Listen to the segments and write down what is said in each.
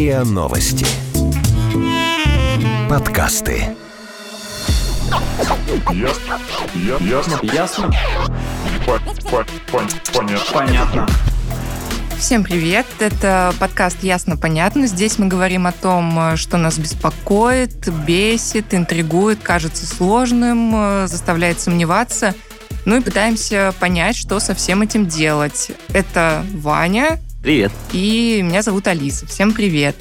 РИА Новости. Подкасты. Ясно. Я- Ясно. Ясно? По- по- пон- Понятно. Понятно. Всем привет! Это подкаст «Ясно, понятно». Здесь мы говорим о том, что нас беспокоит, бесит, интригует, кажется сложным, заставляет сомневаться. Ну и пытаемся понять, что со всем этим делать. Это Ваня Привет. и меня зовут Алиса. Всем привет!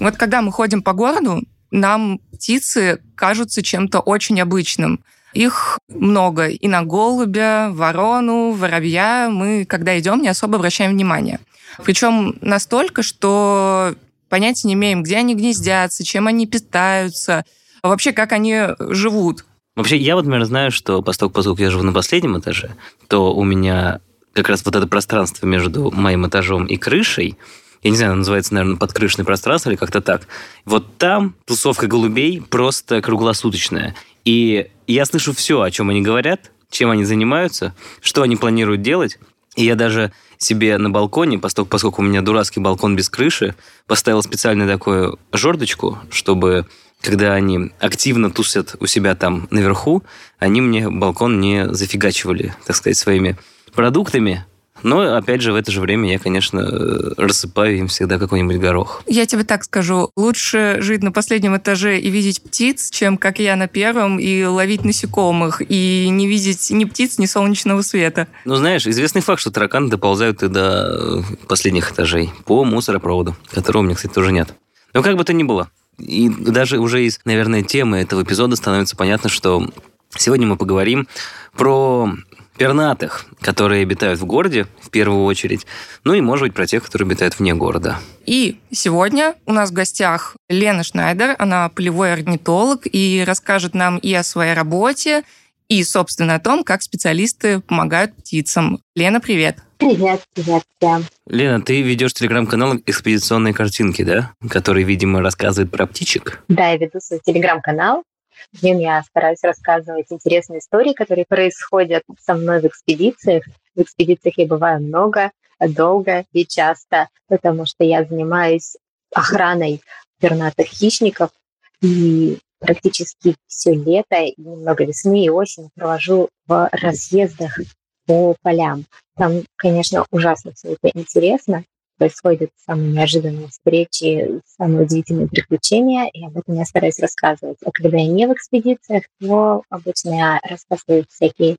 Вот когда мы ходим по городу, нам птицы кажутся чем-то очень обычным. Их много. И на голубя, ворону, воробья мы, когда идем, не особо обращаем внимание. Причем настолько, что понятия не имеем, где они гнездятся, чем они питаются, вообще как они живут. Вообще, я вот, например, знаю, что поскольку, поскольку я живу на последнем этаже, то у меня как раз вот это пространство между моим этажом и крышей, я не знаю, называется, наверное, подкрышное пространство или как-то так. Вот там тусовка голубей просто круглосуточная. И я слышу все, о чем они говорят, чем они занимаются, что они планируют делать. И я даже себе на балконе, поскольку, поскольку у меня дурацкий балкон без крыши, поставил специальную такую жердочку, чтобы когда они активно тусят у себя там наверху, они мне балкон не зафигачивали, так сказать, своими продуктами. Но, опять же, в это же время я, конечно, э, рассыпаю им всегда какой-нибудь горох. Я тебе так скажу, лучше жить на последнем этаже и видеть птиц, чем как я на первом, и ловить насекомых, и не видеть ни птиц, ни солнечного света. Ну, знаешь, известный факт, что тараканы доползают и до э, последних этажей по мусоропроводу, которого у меня, кстати, тоже нет. Но как бы то ни было. И даже уже из, наверное, темы этого эпизода становится понятно, что сегодня мы поговорим про пернатых, которые обитают в городе, в первую очередь, ну и, может быть, про тех, которые обитают вне города. И сегодня у нас в гостях Лена Шнайдер, она полевой орнитолог и расскажет нам и о своей работе, и, собственно, о том, как специалисты помогают птицам. Лена, привет! Привет, привет всем. Лена, ты ведешь телеграм-канал «Экспедиционные картинки», да? Который, видимо, рассказывает про птичек. Да, я веду свой телеграм-канал. Нем я стараюсь рассказывать интересные истории, которые происходят со мной в экспедициях. В экспедициях я бываю много, долго и часто, потому что я занимаюсь охраной пернатых хищников и практически все лето и немного весны и осени провожу в разъездах по полям. Там, конечно, ужасно все это интересно. Происходят самые неожиданные встречи, самые удивительные приключения, и об этом я стараюсь рассказывать. А когда я не в экспедициях, то обычно я рассказываю всякие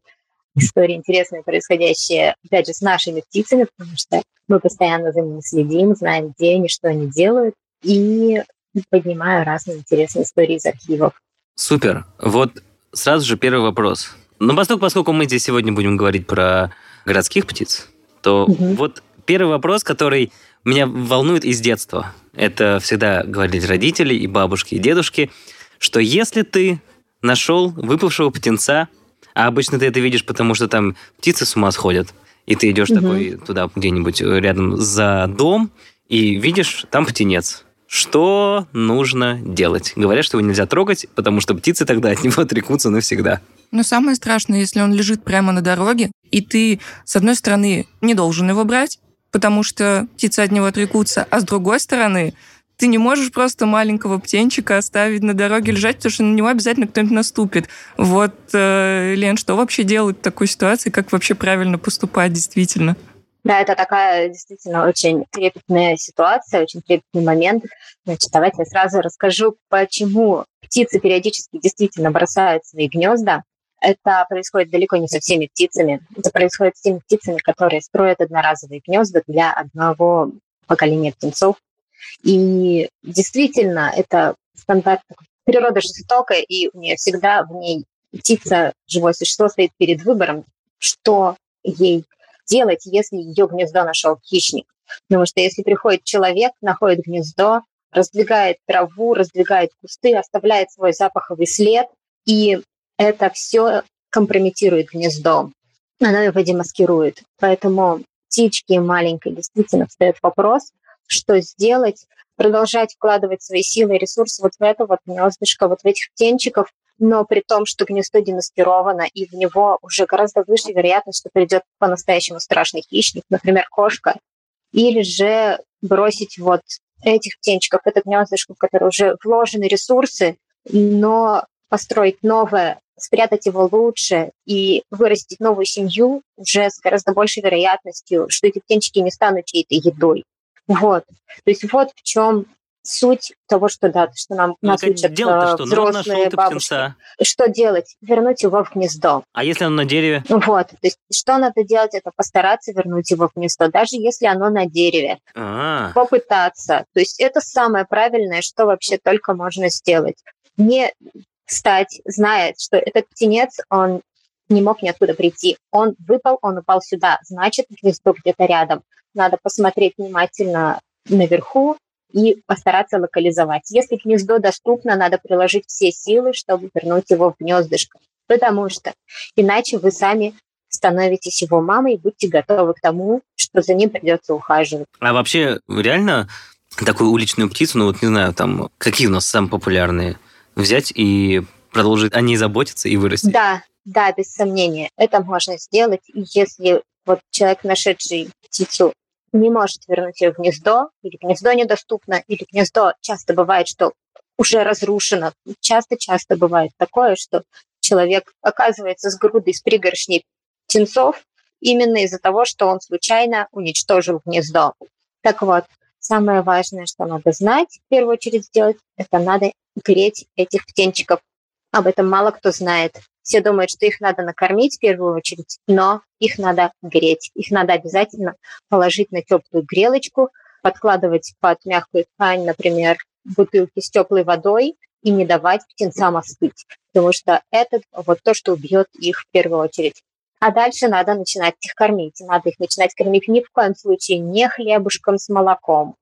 истории интересные, происходящие, опять же, с нашими птицами, потому что мы постоянно за ними следим, знаем, где они, что они делают, и поднимаю разные интересные истории из архивов. Супер. Вот сразу же первый вопрос. Ну, поскольку, поскольку мы здесь сегодня будем говорить про городских птиц, то Мгм. вот первый вопрос, который меня волнует из детства. Это всегда говорили родители и бабушки, и дедушки, что если ты нашел выпавшего птенца, а обычно ты это видишь, потому что там птицы с ума сходят, и ты идешь Мгм. такой туда где-нибудь рядом за дом, и видишь, там птенец. Что нужно делать? Говорят, что его нельзя трогать, потому что птицы тогда от него отрекутся навсегда. Но самое страшное, если он лежит прямо на дороге, и ты, с одной стороны, не должен его брать, потому что птицы от него отрекутся, а с другой стороны, ты не можешь просто маленького птенчика оставить на дороге лежать, потому что на него обязательно кто-нибудь наступит. Вот, э, Лен, что вообще делать в такой ситуации? Как вообще правильно поступать действительно? Да, это такая действительно очень трепетная ситуация, очень трепетный момент. Значит, давайте я сразу расскажу, почему птицы периодически действительно бросают свои гнезда. Это происходит далеко не со всеми птицами. Это происходит с теми птицами, которые строят одноразовые гнезда для одного поколения птенцов. И действительно, это стандарт. Природа жестокая, и у нее всегда в ней птица, живое существо, стоит перед выбором, что ей делать, если ее гнездо нашел хищник. Потому что если приходит человек, находит гнездо, раздвигает траву, раздвигает кусты, оставляет свой запаховый след, и это все компрометирует гнездо. Оно его демаскирует. Поэтому птички маленькой действительно встает вопрос, что сделать, продолжать вкладывать свои силы и ресурсы вот в это вот гнездышко, вот в этих птенчиков, но при том, что гнездо демаскировано, и в него уже гораздо выше вероятность, что придет по-настоящему страшный хищник, например, кошка, или же бросить вот этих птенчиков, это гнездышко, в которое уже вложены ресурсы, но построить новое, спрятать его лучше и вырастить новую семью уже с гораздо большей вероятностью, что эти птенчики не станут чьей-то едой. Вот. То есть вот в чем суть того, что да, что нам Ну, нас учат э, что? Ну, взрослые ты бабушки. птенца. Что делать? Вернуть его в гнездо. А если оно на дереве? Вот. То есть что надо делать? Это постараться вернуть его в гнездо, даже если оно на дереве. А, Попытаться. То есть это самое правильное, что вообще только можно сделать. Не встать, зная, что этот птенец, он не мог ниоткуда прийти. Он выпал, он упал сюда. Значит, гнездо где-то рядом. Надо посмотреть внимательно наверху и постараться локализовать. Если гнездо доступно, надо приложить все силы, чтобы вернуть его в гнездышко. Потому что иначе вы сами становитесь его мамой и будьте готовы к тому, что за ним придется ухаживать. а вообще реально такую уличную птицу, ну вот не знаю, там какие у нас самые популярные, взять и продолжить о ней заботиться и вырастить? Да, да, без сомнения, это можно сделать. Если вот человек, нашедший птицу, не может вернуть ее в гнездо, или гнездо недоступно, или гнездо часто бывает, что уже разрушено. Часто-часто бывает такое, что человек оказывается с грудой, с пригоршней птенцов именно из-за того, что он случайно уничтожил гнездо. Так вот, самое важное, что надо знать, в первую очередь сделать, это надо греть этих птенчиков. Об этом мало кто знает. Все думают, что их надо накормить в первую очередь, но их надо греть. Их надо обязательно положить на теплую грелочку, подкладывать под мягкую ткань, например, бутылки с теплой водой и не давать птенцам остыть, потому что это вот то, что убьет их в первую очередь. А дальше надо начинать их кормить. Надо их начинать кормить ни в коем случае не хлебушком с молоком.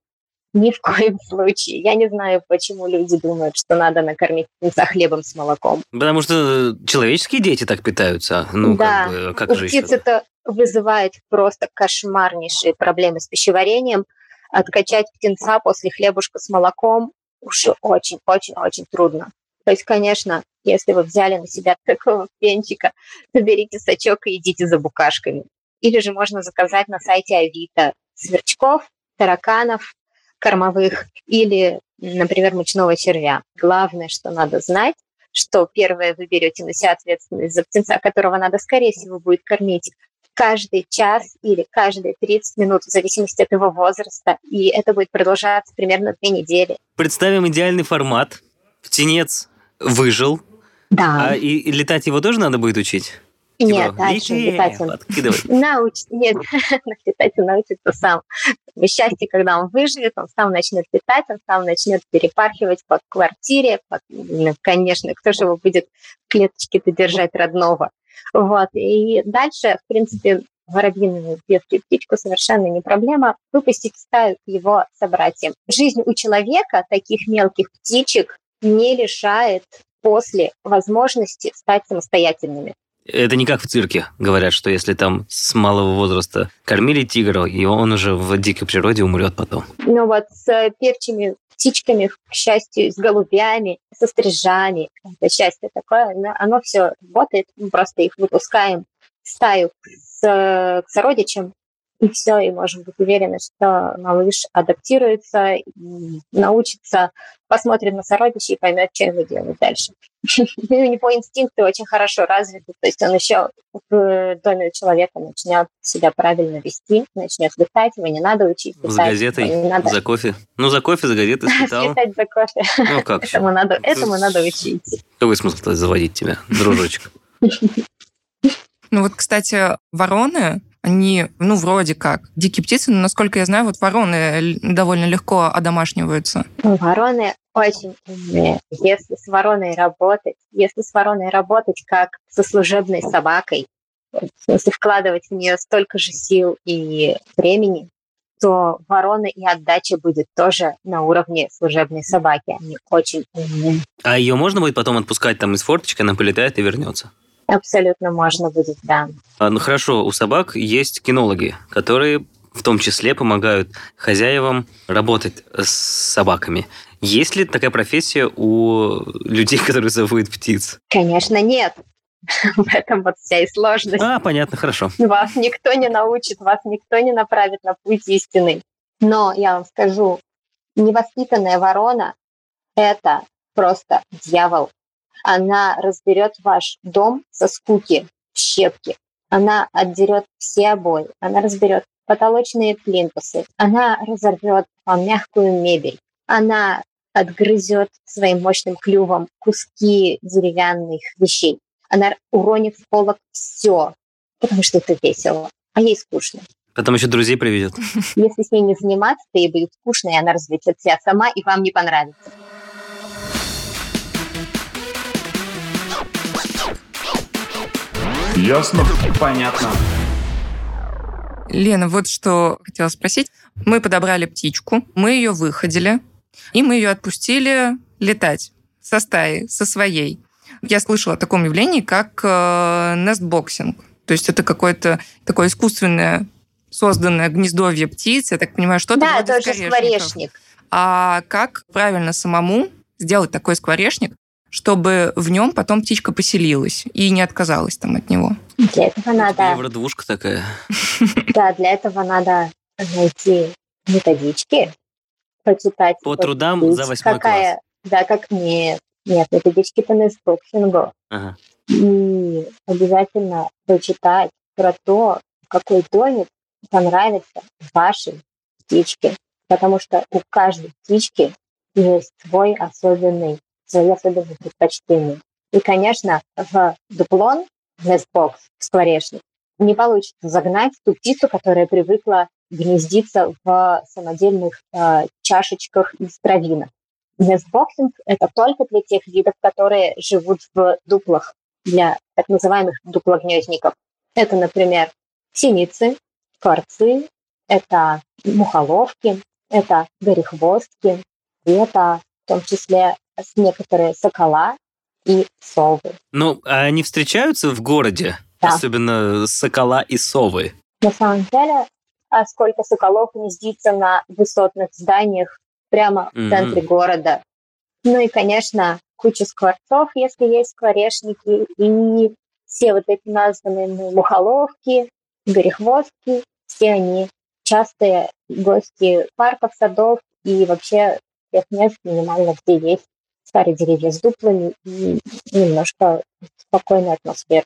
Ни в коем случае. Я не знаю, почему люди думают, что надо накормить птенца хлебом с молоком. Потому что человеческие дети так питаются. Ну, Да, как, бы, как У же птиц еще? это вызывает просто кошмарнейшие проблемы с пищеварением. Откачать птенца после хлебушка с молоком уже очень-очень-очень трудно. То есть, конечно, если вы взяли на себя такого птенчика, то берите сачок и идите за букашками. Или же можно заказать на сайте Авито сверчков, тараканов, кормовых или, например, мучного червя. Главное, что надо знать, что первое вы берете на себя ответственность за птенца, которого надо, скорее всего, будет кормить каждый час или каждые 30 минут, в зависимости от его возраста. И это будет продолжаться примерно две недели. Представим идеальный формат. Птенец выжил, Да. а и, и летать его тоже надо будет учить? Нет, Типа, дальше летать он подкидывай. Науч... Нет, летать он научится сам. Счастье, когда он выживет, он сам начнет летать, он сам начнет перепархивать по квартире. по- ну, Конечно, кто же его будет в клеточке-то держать родного? Вот. И дальше, в принципе, воробьиную детскую птичку совершенно не проблема выпустить в стаю его собратьям. Жизнь у человека, таких мелких птичек, не лишает после возможности стать самостоятельными. Это не как в цирке. Говорят, что если там с малого возраста кормили тигра, и он уже в дикой природе умрет потом. Ну вот с певчими птичками, к счастью, с голубями, со стрижами, это счастье такое, оно, оно все работает, мы просто их выпускаем в стаю с, к сородичам, и все, и можем быть уверены, что малыш адаптируется, научится, посмотрит на сородичей и поймет, что ему делать дальше. У него инстинкты очень хорошо развиты, то есть он еще в доме у человека начнет себя правильно вести, начнет летать, его не надо учить летать. За газетой, его не надо за кофе. Ну, за кофе, за газетой слетал. слетать за кофе. Ну, как еще? Этому надо, этому надо учить. Какой смысл заводить тебя, дружочек? Ну вот, кстати, вороны, они, ну, вроде как, дикие птицы, но, насколько я знаю, вот вороны л- довольно легко одомашниваются. Ну, Вороны очень умные. Если с вороной работать, если с вороной работать как со служебной собакой, в смысле вкладывать в нее столько же сил и времени, то ворона и отдача будет тоже на уровне служебной собаки. Они очень умные. А ее можно будет потом отпускать там из форточки, она полетает и вернется? Абсолютно можно будет, да. А, ну хорошо, у собак есть кинологи, которые в том числе помогают хозяевам работать с собаками. Есть ли такая профессия у людей, которые зовут птиц? Конечно, нет. В этом вот вся и сложность. А, понятно, хорошо. Вас никто не научит, вас никто не направит на путь истины. Но я вам скажу, невоспитанная ворона – это просто дьявол. Она разберет ваш дом со скуки в щепки. Она отдерет все обои, она разберет потолочные плинтусы, она разорвет вам мягкую мебель, она отгрызет своим мощным клювом куски деревянных вещей. Она уронит в полок все, потому что это весело, а ей скучно. Потом еще друзей приведет. Если с ней не заниматься, то ей будет скучно, и она развлечет себя сама, и вам не понравится. Ясно? Понятно. Лена, вот что хотела спросить. Мы подобрали птичку, мы ее выходили, и мы ее отпустили летать со стаи, со своей. Я слышала о таком явлении, как э, нестбоксинг. То есть это какое-то такое искусственное созданное гнездовье птиц. Я так понимаю, что-то Да, вроде тоже скворечников. скворечник. А как правильно самому сделать такой скворечник, чтобы в нем потом птичка поселилась и не отказалась там от него? Для этого надо, Евродвушка такая. да, для этого надо найти методички, почитать. По трудам за восьмой какая, Да, как нет, нет, методички по нестбоксингу. Ага. И обязательно прочитать про то, какой домик понравится вашей птичке. Потому что у каждой птички есть свой особенный, свои особенные предпочтения. И, конечно, в дупло, nest box, в скворечник, не получится загнать ту птицу, которая привыкла гнездиться в самодельных э, чашечках из травинок. Nestboxing – это только для тех видов, которые живут в дуплах, для так называемых дуплогнездников. Это, например, синицы, скворцы, это мухоловки, это горехвостки, это в том числе некоторые сокола и совы. Ну, а они встречаются в городе? Да. Особенно сокола и совы. На самом деле, а сколько соколов гнездится на высотных зданиях прямо в Мгм. центре города. Ну и, конечно, куча скворцов, если есть скворечники, и все вот эти названные мной мухоловки, горехвостки, все они частые гости парков, садов и вообще тех мест минимально, где есть старые деревья с дуплами и немножко спокойная атмосфера.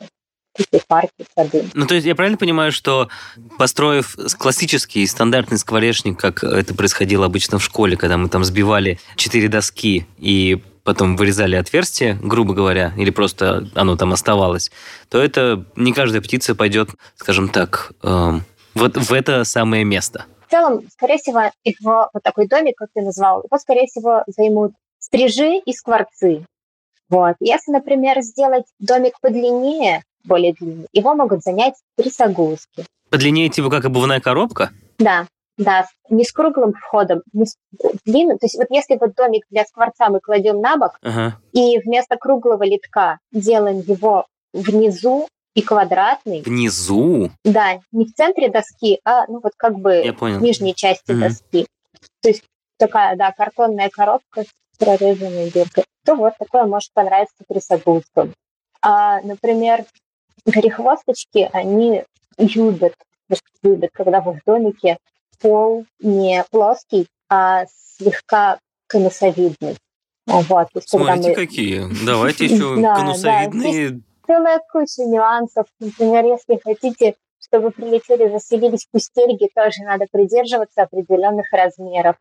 Такие парки, сады. Ну, то есть я правильно понимаю, что построив классический стандартный скворечник, как это происходило обычно в школе, когда мы там сбивали четыре доски и потом вырезали отверстие, грубо говоря, или просто оно там оставалось, то это не каждая птица пойдет, скажем так, эм, вот в это самое место. В целом, скорее всего, его вот такой домик, как ты назвал, его, скорее всего, займут стрижи и скворцы. Вот. Если, например, сделать домик подлиннее, более длинный, его могут занять трясогузки. Подлиннее типа как обувная коробка? Да, да, не с круглым входом, не с длинным. То есть вот если вот домик для скворца мы кладем на бок, Ага. и вместо круглого литка делаем его внизу и квадратный, Внизу? да, не в центре доски, а ну вот как бы в нижней части Мгм. доски. То есть такая, да, картонная коробка с прорезанной дыркой. То вот такое может понравиться трясогузкам. А, например, горехвосточки, они любят, любят, когда в их домике пол не плоский, а слегка конусовидный. Вот, есть, Смотрите, мы- какие. Давайте еще конусовидные. целая куча нюансов. Например, если хотите, чтобы прилетели, заселились пустельги, тоже надо придерживаться определенных размеров.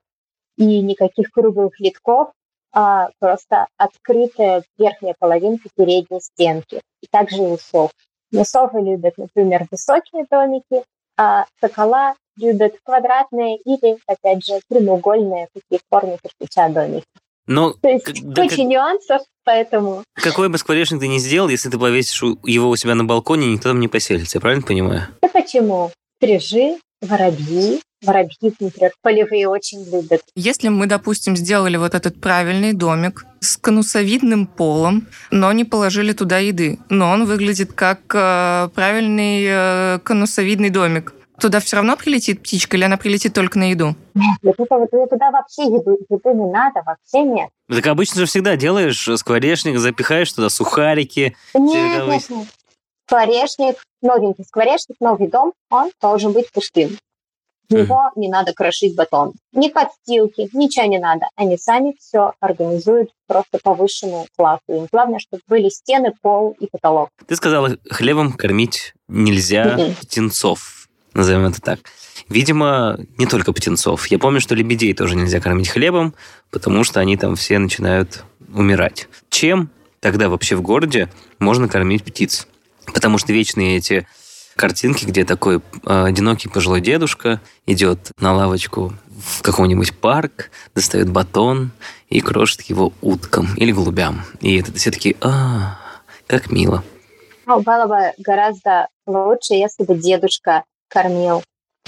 И никаких круглых литков, а просто открытая верхняя половинка передней стенки. И также у сов. Но совы любят, например, высокие домики, а сокола любят квадратные или, опять же, прямоугольные, такие в форме кирпича домики. Но То есть Когда- куча нюансов, поэтому какой бы скворечник ты ни сделал, если ты повесишь его у себя на балконе, никто там не поселится. Я правильно понимаю? Да почему? Стрижи, воробьи. Воробьи, например, полевые очень любят. Если мы, допустим, сделали вот этот правильный домик с конусовидным полом, но не положили туда еды, но он выглядит как э, правильный э, конусовидный домик, туда все равно прилетит птичка или она прилетит только на еду? Вот это вот туда вообще еду, еды не надо, вообще нет. Так обычно же всегда делаешь скворечник, запихаешь туда сухарики. Нет, нет, нет. Скворечник, новенький скворечник, новый дом, он должен быть пустым. Него не надо крошить батон. Ни подстилки, ничего не надо. Они сами все организуют просто по высшему классу. Им главное, чтобы были стены, пол и потолок. Ты сказала, хлебом кормить нельзя птенцов, назовем это так. Видимо, не только птенцов. Я помню, что лебедей тоже нельзя кормить хлебом, потому что они там все начинают умирать. Чем тогда вообще в городе можно кормить птиц? Потому что вечные эти картинки, где такой э, одинокий пожилой дедушка идет на лавочку в какой-нибудь парк, достает батон и крошит его уткам или голубям. И это все такие, а, как мило. Ну, было бы гораздо лучше, если бы дедушка кормил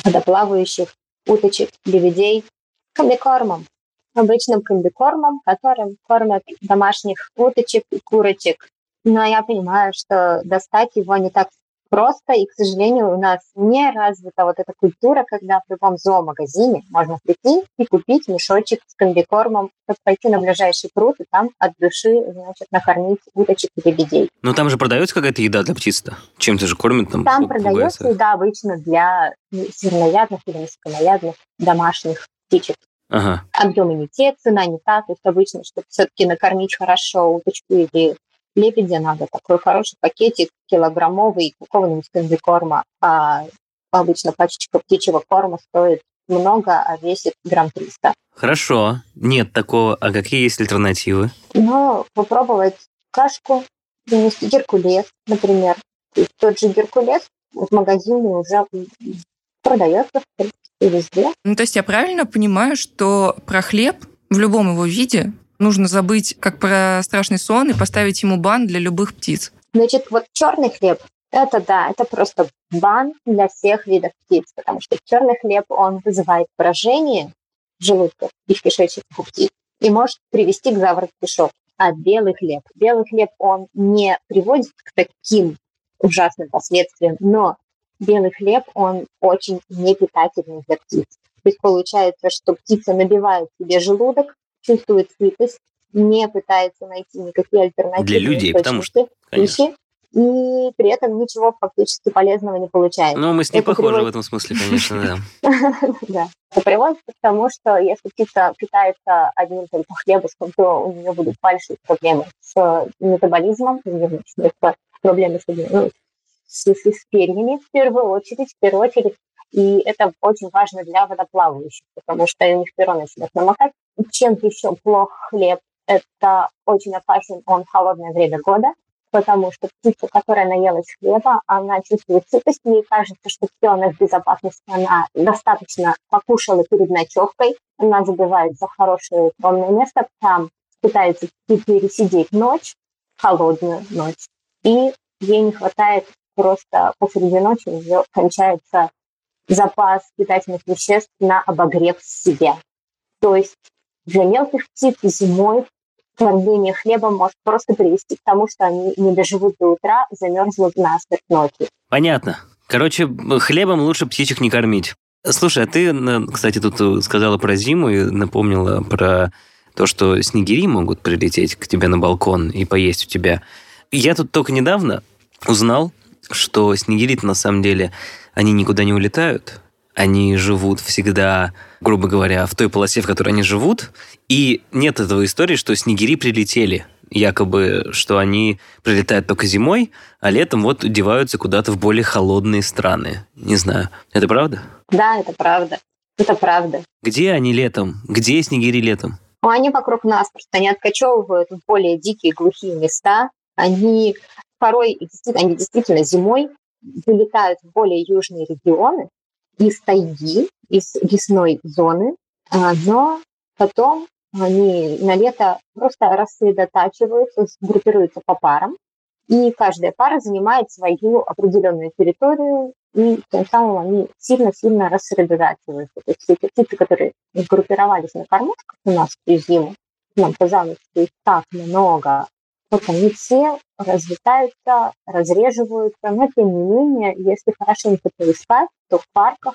водоплавающих уточек, лебедей комбикормом. Обычным комбикормом, которым кормят домашних уточек и курочек. Но я понимаю, что достать его не так просто, и, к сожалению, у нас не развита вот эта культура, когда в любом зоомагазине можно прийти и купить мешочек с комбикормом, чтобы пойти на ближайший пруд и там от души, значит, накормить уточек и лебедей. Но там же продается какая-то еда для птиц-то. Чем-то же кормят там. Там продается еда обычно для ну, зерноядных или низконоядных домашних птичек. Ага. Объемы не те, цена не та. То есть обычно, чтобы все-таки накормить хорошо уточку или лебедя, надо такой хороший пакетик килограммовый какого-нибудь комбикорма. А обычно пачечка птичьего корма стоит много, а весит грамм 300. Хорошо. Нет такого. А какие есть альтернативы? Но попробовать кашку, принести геркулес, например. То есть тот же геркулес в магазине уже продается в принципе, везде. Ну, то есть я правильно понимаю, что про хлеб в любом его виде нужно забыть, как про страшный сон, и поставить ему бан для любых птиц. Значит, вот черный хлеб, это да, это просто бан для всех видов птиц, потому что черный хлеб, он вызывает брожение в желудках и в кишечниках у птиц и может привести к завороту кишок. А белый хлеб, белый хлеб, он не приводит к таким ужасным последствиям, но белый хлеб, он очень непитательный для птиц. То есть получается, что птица набивает себе желудок, чувствует сытость, не пытается найти никакие альтернативы. Для людей, потому что, конечно. пищи, и при этом ничего фактически полезного не получает. Ну, мы с ней Это похожи приводит- в этом смысле, конечно, да. Да. Это приводит к тому, что если птица питается одним только хлебушком, то у нее будут большие проблемы с метаболизмом, нее начнутся проблемы с, ну, с, с- перьями в первую очередь, в первую очередь. И это очень важно для водоплавающих, потому что у них перо начнет намокать. Чем еще плох хлеб? Это очень опасен он в холодное время года, потому что птица, которая наелась хлеба, она чувствует сытость, ей кажется, что все, она в безопасности, она достаточно покушала перед ночевкой, она забивается в хорошее укромное место, там пытается пересидеть ночь, холодную ночь, и ей не хватает просто посреди ночи, у кончается запас питательных веществ на обогрев себя. То есть для мелких птиц зимой кормление хлебом может просто привести к тому, что они не доживут до утра, замерзнут насмерть ночью. Понятно. Короче, хлебом лучше птичек не кормить. Слушай, а ты, кстати, тут сказала про зиму и напомнила про то, что снегири могут прилететь к тебе на балкон и поесть у тебя. Я тут только недавно узнал, что снегири на самом деле, они никуда не улетают. Они живут всегда, грубо говоря, в той полосе, в которой они живут. И нет этого истории, что снегири прилетели. Якобы, что они прилетают только зимой, а летом вот деваются куда-то в более холодные страны. Не знаю. Это правда? Да, это правда. Это правда. Где они летом? Где снегири летом? Но они вокруг нас, просто они откачевывают в более дикие, глухие места. Они порой, они действительно зимой вылетают в более южные регионы из тайги, из лесной зоны, а, но потом они на лето просто рассредотачиваются, группируются по парам, и каждая пара занимает свою определенную территорию, и тем самым они сильно-сильно рассредотачиваются. То есть эти птицы, которые группировались на кормушках у нас всю зиму, нам казалось, что их так много, вот они все разлетаются, разреживаются, но тем не менее, если хорошенько поискать, то в парках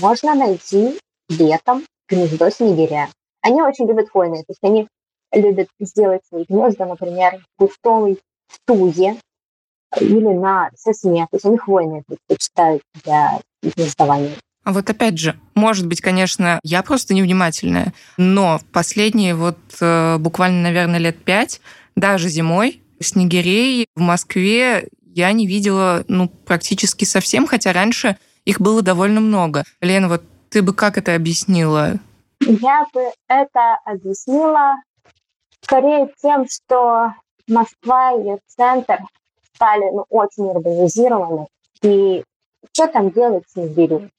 можно найти летом гнездо снегиря. Они очень любят хвойные, то есть они любят сделать свои гнезда, например, в густой тузе или на сосне, то есть они хвойные предпочитают для гнездования. А вот опять же, может быть, конечно, я просто невнимательная, но последние вот э, буквально, наверное, лет пять, даже зимой, снегирей в Москве я не видела ну, практически совсем, хотя раньше их было довольно много. Лена, вот ты бы как это объяснила? Я бы это объяснила скорее тем, что Москва и ее центр стали ну, очень урбанизированы. И что там делать с Нигерии?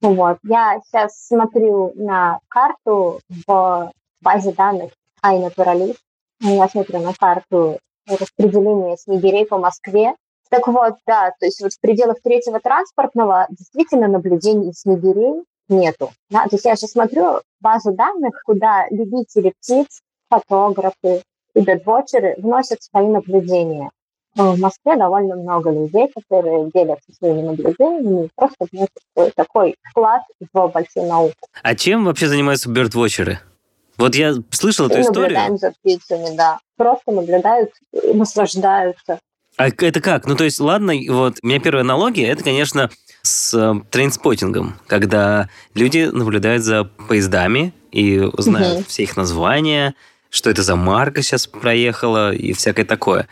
Вот. Я сейчас смотрю на карту в базе данных iNaturalist. Я смотрю на карту распределения снегирей по Москве. Так вот, да, то есть вот в пределах третьего транспортного действительно наблюдений снегирей нету. Да? То есть я сейчас смотрю базу данных, куда любители птиц, фотографы и бедвотчеры вносят свои наблюдения. В Москве довольно много людей, которые делятся своими наблюдениями, просто такой вклад в большую науку. А чем вообще занимаются бёрдвотчеры? Вот я слышал эту историю. наблюдаем за птицами, да. Просто наблюдают, наслаждаются. А это как? Ну, то есть, ладно, вот, у меня первая аналогия, это, конечно, с э, трейнспотингом, когда люди наблюдают за поездами и знают все их названия, что это за марка сейчас проехала и всякое такое.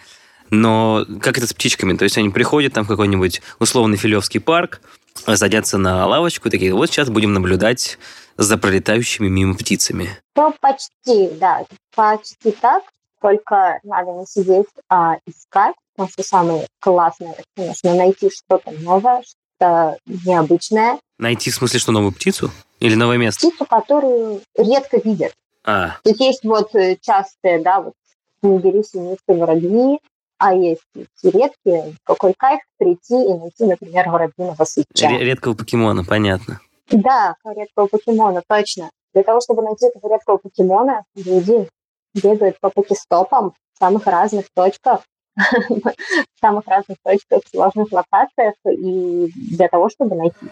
Но как это с птичками? То есть они приходят там в какой-нибудь условный Филевский парк, садятся на лавочку и такие, вот сейчас будем наблюдать за пролетающими мимо птицами. Ну, почти, да, почти так. Только надо не сидеть, а искать. Потому что самое классное, конечно, найти что-то новое, что-то необычное. Найти в смысле, что новую птицу? Или новое место? Птицу, которую редко видят. А. Тут есть вот э, частые, да, вот не бери синистые воробьи, а есть редкие. Какой кайф прийти и найти, например, воробьиного сыча. Редкого покемона, понятно. Да, редкого покемона, точно. Для того, чтобы найти этого редкого покемона, люди бегают по покестопам в самых разных точках, в самых разных точках, сложных локациях, и для того, чтобы найти.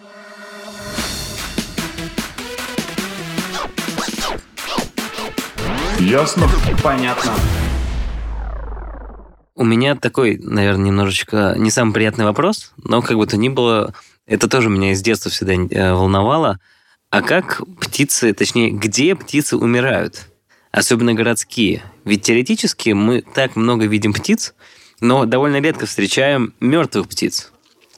Ясно? Понятно. У меня такой, наверное, немножечко не самый приятный вопрос, но как бы то ни было, это тоже меня из детства всегда э, волновало. А как птицы, точнее, где птицы умирают? Особенно городские. Ведь теоретически мы так много видим птиц, но довольно редко встречаем мертвых птиц.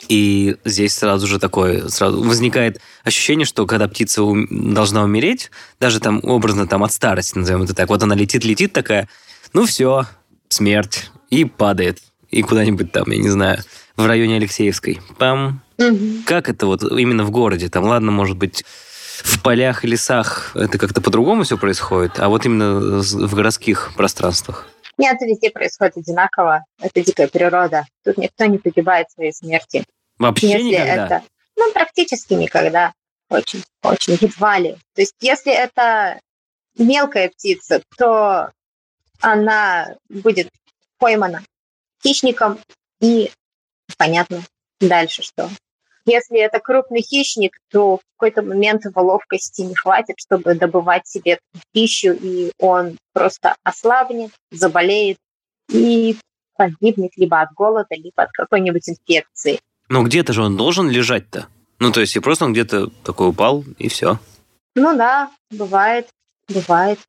И здесь сразу же такое, сразу возникает ощущение, что когда птица ум, должна умереть, даже там образно там от старости, назовем это так, вот она летит-летит такая, ну все, смерть, и падает. И куда-нибудь там, я не знаю, в районе Алексеевской. Пам. Угу. Как это вот именно в городе? Там, ладно, может быть, в полях и лесах это как-то по-другому все происходит, а вот именно в городских пространствах? Нет, это везде происходит одинаково. Это дикая природа. Тут никто не погибает своей смерти. Вообще если никогда? это... Ну, практически никогда. Очень, очень едва ли. То есть, если это мелкая птица, то она будет поймана хищником и понятно дальше что. Если это крупный хищник, то в какой-то момент его ловкости не хватит, чтобы добывать себе пищу, и он просто ослабнет, заболеет и погибнет либо от голода, либо от какой-нибудь инфекции. Но где-то же он должен лежать-то. Ну, то есть, и просто он где-то такой упал, и все. Ну да, бывает, бывает.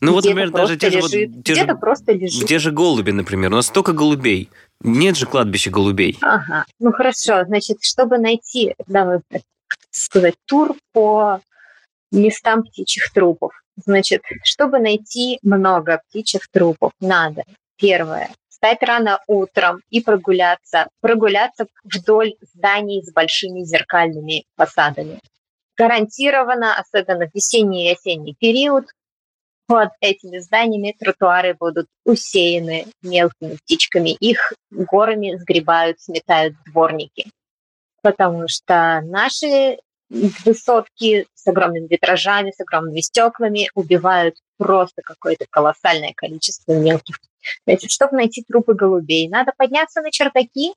Ну вот, например, даже те же, вот, те, же, где-то просто лежит. те же голуби, например. У нас столько голубей. Нет же кладбища голубей. Ага, ну хорошо, значит, чтобы найти, давай так сказать, тур по местам птичьих трупов. Значит, чтобы найти много птичьих трупов, надо, первое, встать рано утром и прогуляться. Прогуляться вдоль зданий с большими зеркальными фасадами. Гарантированно, особенно в весенний и осенний период, под этими зданиями тротуары будут усеяны мелкими птичками. Их горами сгребают, сметают дворники. Потому что наши высотки с огромными витражами, с огромными стеклами убивают просто какое-то колоссальное количество мелких. Значит, чтобы найти трупы голубей, надо подняться на чердаки,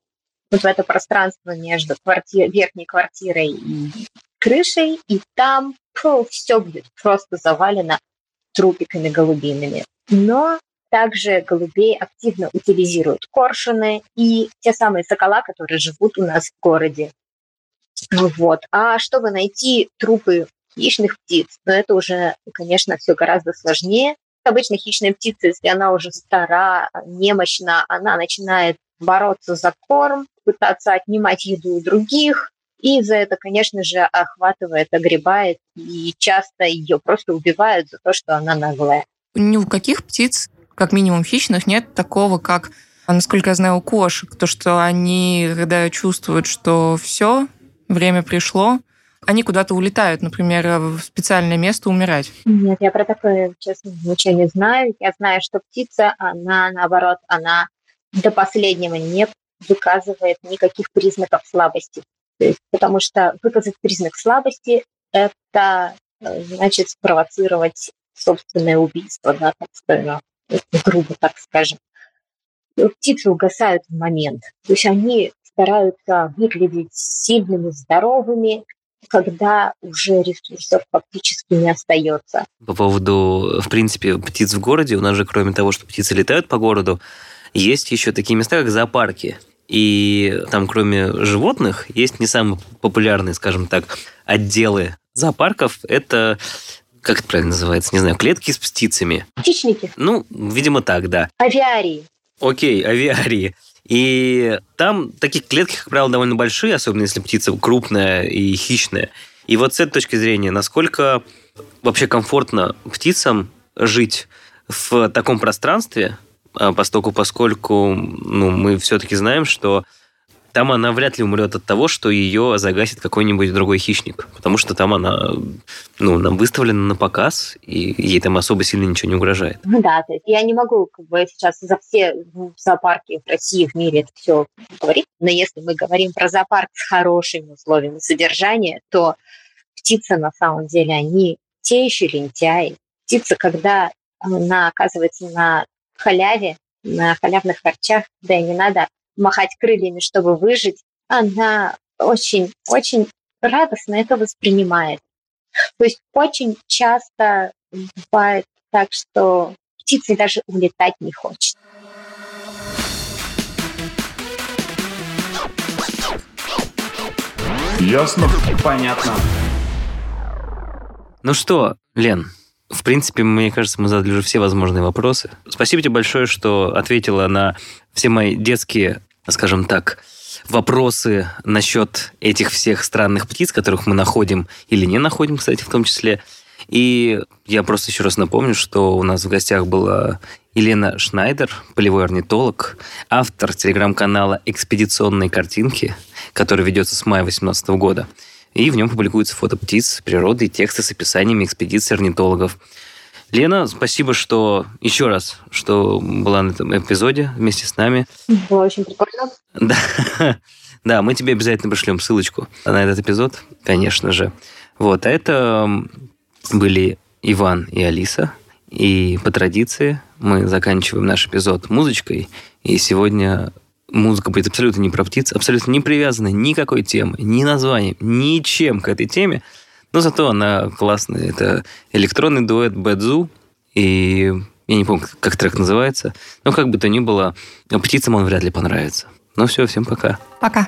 вот в это пространство между квартир, верхней квартирой и крышей, и там все будет просто завалено трупиками голубиными. Но также голубей активно утилизируют коршуны и те самые сокола, которые живут у нас в городе. Вот. А чтобы найти трупы хищных птиц, ну, это уже, конечно, все гораздо сложнее. Обычно хищная птица, если она уже стара, немощна, она начинает бороться за корм, пытаться отнимать еду у других, и за это, конечно же, охватывает, огребает, и часто ее просто убивают за то, что она наглая. Ни у каких птиц, как минимум хищных, нет такого, как, насколько я знаю, у кошек, то, что они, когда чувствуют, что все, время пришло, они куда-то улетают, например, в специальное место умирать. Нет, я про такое, честно, ничего не знаю. Я знаю, что птица, она, наоборот, она до последнего не выказывает никаких признаков слабости. Есть, потому что выказать признак слабости – это э, значит спровоцировать собственное убийство, да, так скажем, грубо так скажем. Птицы угасают в момент. То есть они стараются выглядеть сильными, здоровыми, когда уже ресурсов фактически не остается. По поводу, в принципе, птиц в городе, у нас же, кроме того, что птицы летают по городу, есть еще такие места, как зоопарки. И там, кроме животных, есть не самые популярные, скажем так, отделы зоопарков. Это как это правильно называется, не знаю, клетки с птицами. Птичники. Ну, видимо, так, да. Авиарии. Окей, авиарии. И там такие клетки, как правило, довольно большие, особенно если птица крупная и хищная. И вот с этой точки зрения, насколько вообще комфортно птицам жить в таком пространстве, а, поскольку, поскольку ну, мы все-таки знаем, что там она вряд ли умрет от того, что ее загасит какой-нибудь другой хищник. Потому что там она, ну, нам выставлена на показ, и ей там особо сильно ничего не угрожает. Ну да, то есть я не могу как бы сейчас за все зоопарки в России, в мире это все говорить, но если мы говорим про зоопарк с хорошими условиями содержания, то птицы на самом деле, они те еще лентяи. Птица, когда она оказывается на халяве, на халявных харчах, да и не надо махать крыльями, чтобы выжить, она очень-очень радостно это воспринимает. То есть очень часто бывает так, что птица даже улетать не хочет. Ясно? Понятно. Ну что, Лен, в принципе, мне кажется, мы задали уже все возможные вопросы. Спасибо тебе большое, что ответила на все мои детские, скажем так, вопросы насчет этих всех странных птиц, которых мы находим или не находим, кстати, в том числе. И я просто еще раз напомню, что у нас в гостях была Елена Шнайдер, полевой орнитолог, автор телеграм-канала «Экспедиционные картинки», который ведется с мая 2018 года. И в нем публикуются фото птиц, природы и тексты с описаниями экспедиций орнитологов. Лена, спасибо, что еще раз, что была на этом эпизоде вместе с нами. Было очень прикольно. Да, да, мы тебе обязательно пришлем ссылочку на этот эпизод, конечно же. Вот, а это были Иван и Алиса. И по традиции мы заканчиваем наш эпизод музычкой. И сегодня музыка будет абсолютно не про птиц, абсолютно не привязана никакой темы, ни названием, ничем к этой теме. Но зато она классная. Это электронный дуэт Бэдзу. И я не помню, как трек называется. Но как бы то ни было, птицам он вряд ли понравится. Ну все, всем пока. Пока.